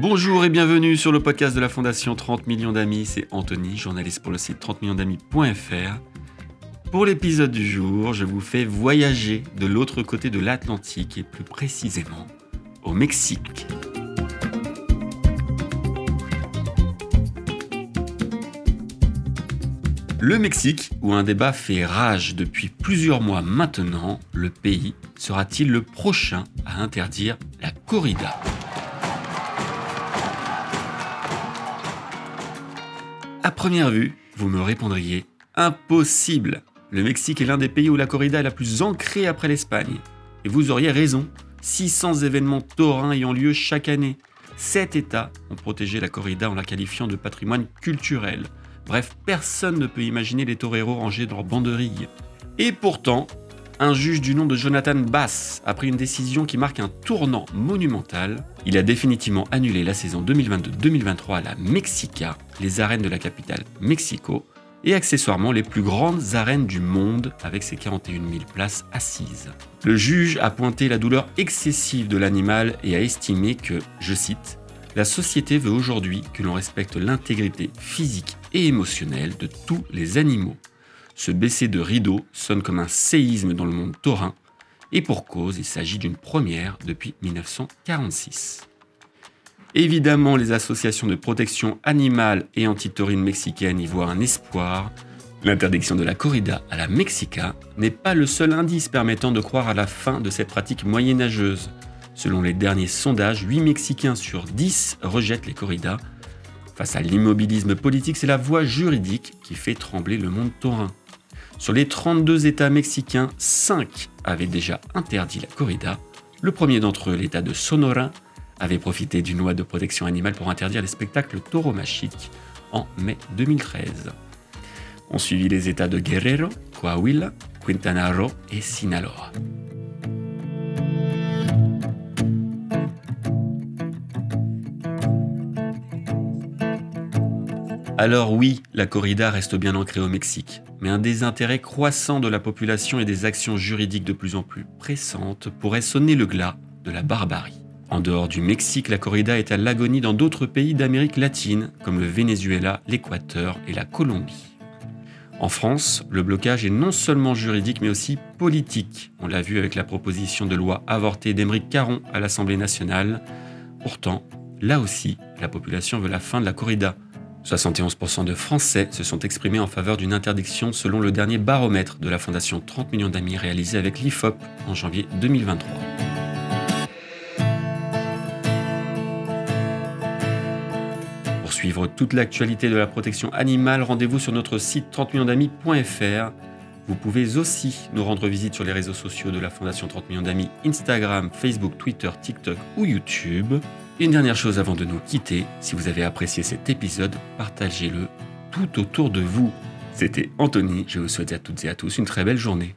Bonjour et bienvenue sur le podcast de la Fondation 30 millions d'amis. C'est Anthony, journaliste pour le site 30 millions d'amis.fr. Pour l'épisode du jour, je vous fais voyager de l'autre côté de l'Atlantique et plus précisément au Mexique. Le Mexique, où un débat fait rage depuis plusieurs mois maintenant, le pays sera-t-il le prochain à interdire la corrida? À première vue, vous me répondriez impossible. Le Mexique est l'un des pays où la corrida est la plus ancrée après l'Espagne. Et vous auriez raison. 600 événements taurins ayant lieu chaque année. Sept États ont protégé la corrida en la qualifiant de patrimoine culturel. Bref, personne ne peut imaginer les toreros rangés dans banderille. Et pourtant, un juge du nom de Jonathan Bass a pris une décision qui marque un tournant monumental. Il a définitivement annulé la saison 2022-2023 à la Mexica, les arènes de la capitale Mexico, et accessoirement les plus grandes arènes du monde avec ses 41 000 places assises. Le juge a pointé la douleur excessive de l'animal et a estimé que, je cite, la société veut aujourd'hui que l'on respecte l'intégrité physique et émotionnelle de tous les animaux. Ce baisser de rideau sonne comme un séisme dans le monde taurin, et pour cause, il s'agit d'une première depuis 1946. Évidemment, les associations de protection animale et anti-taurine mexicaines y voient un espoir. L'interdiction de la corrida à la Mexica n'est pas le seul indice permettant de croire à la fin de cette pratique moyenâgeuse. Selon les derniers sondages, 8 Mexicains sur 10 rejettent les corridas. Face à l'immobilisme politique, c'est la voie juridique qui fait trembler le monde taurin. Sur les 32 États mexicains, 5 avaient déjà interdit la corrida. Le premier d'entre eux, l'État de Sonora, avait profité d'une loi de protection animale pour interdire les spectacles tauromachiques en mai 2013. On suivit les États de Guerrero, Coahuila, Quintana Roo et Sinaloa. Alors oui, la corrida reste bien ancrée au Mexique, mais un désintérêt croissant de la population et des actions juridiques de plus en plus pressantes pourrait sonner le glas de la barbarie. En dehors du Mexique, la corrida est à l'agonie dans d'autres pays d'Amérique latine, comme le Venezuela, l'Équateur et la Colombie. En France, le blocage est non seulement juridique mais aussi politique. On l'a vu avec la proposition de loi avortée d'Émeric Caron à l'Assemblée nationale. Pourtant, là aussi, la population veut la fin de la corrida, 71% de Français se sont exprimés en faveur d'une interdiction selon le dernier baromètre de la Fondation 30 millions d'amis réalisé avec l'IFOP en janvier 2023. Pour suivre toute l'actualité de la protection animale, rendez-vous sur notre site 30 millions d'amis.fr. Vous pouvez aussi nous rendre visite sur les réseaux sociaux de la Fondation 30 millions d'amis, Instagram, Facebook, Twitter, TikTok ou YouTube. Une dernière chose avant de nous quitter, si vous avez apprécié cet épisode, partagez-le tout autour de vous. C'était Anthony, je vous souhaite à toutes et à tous une très belle journée.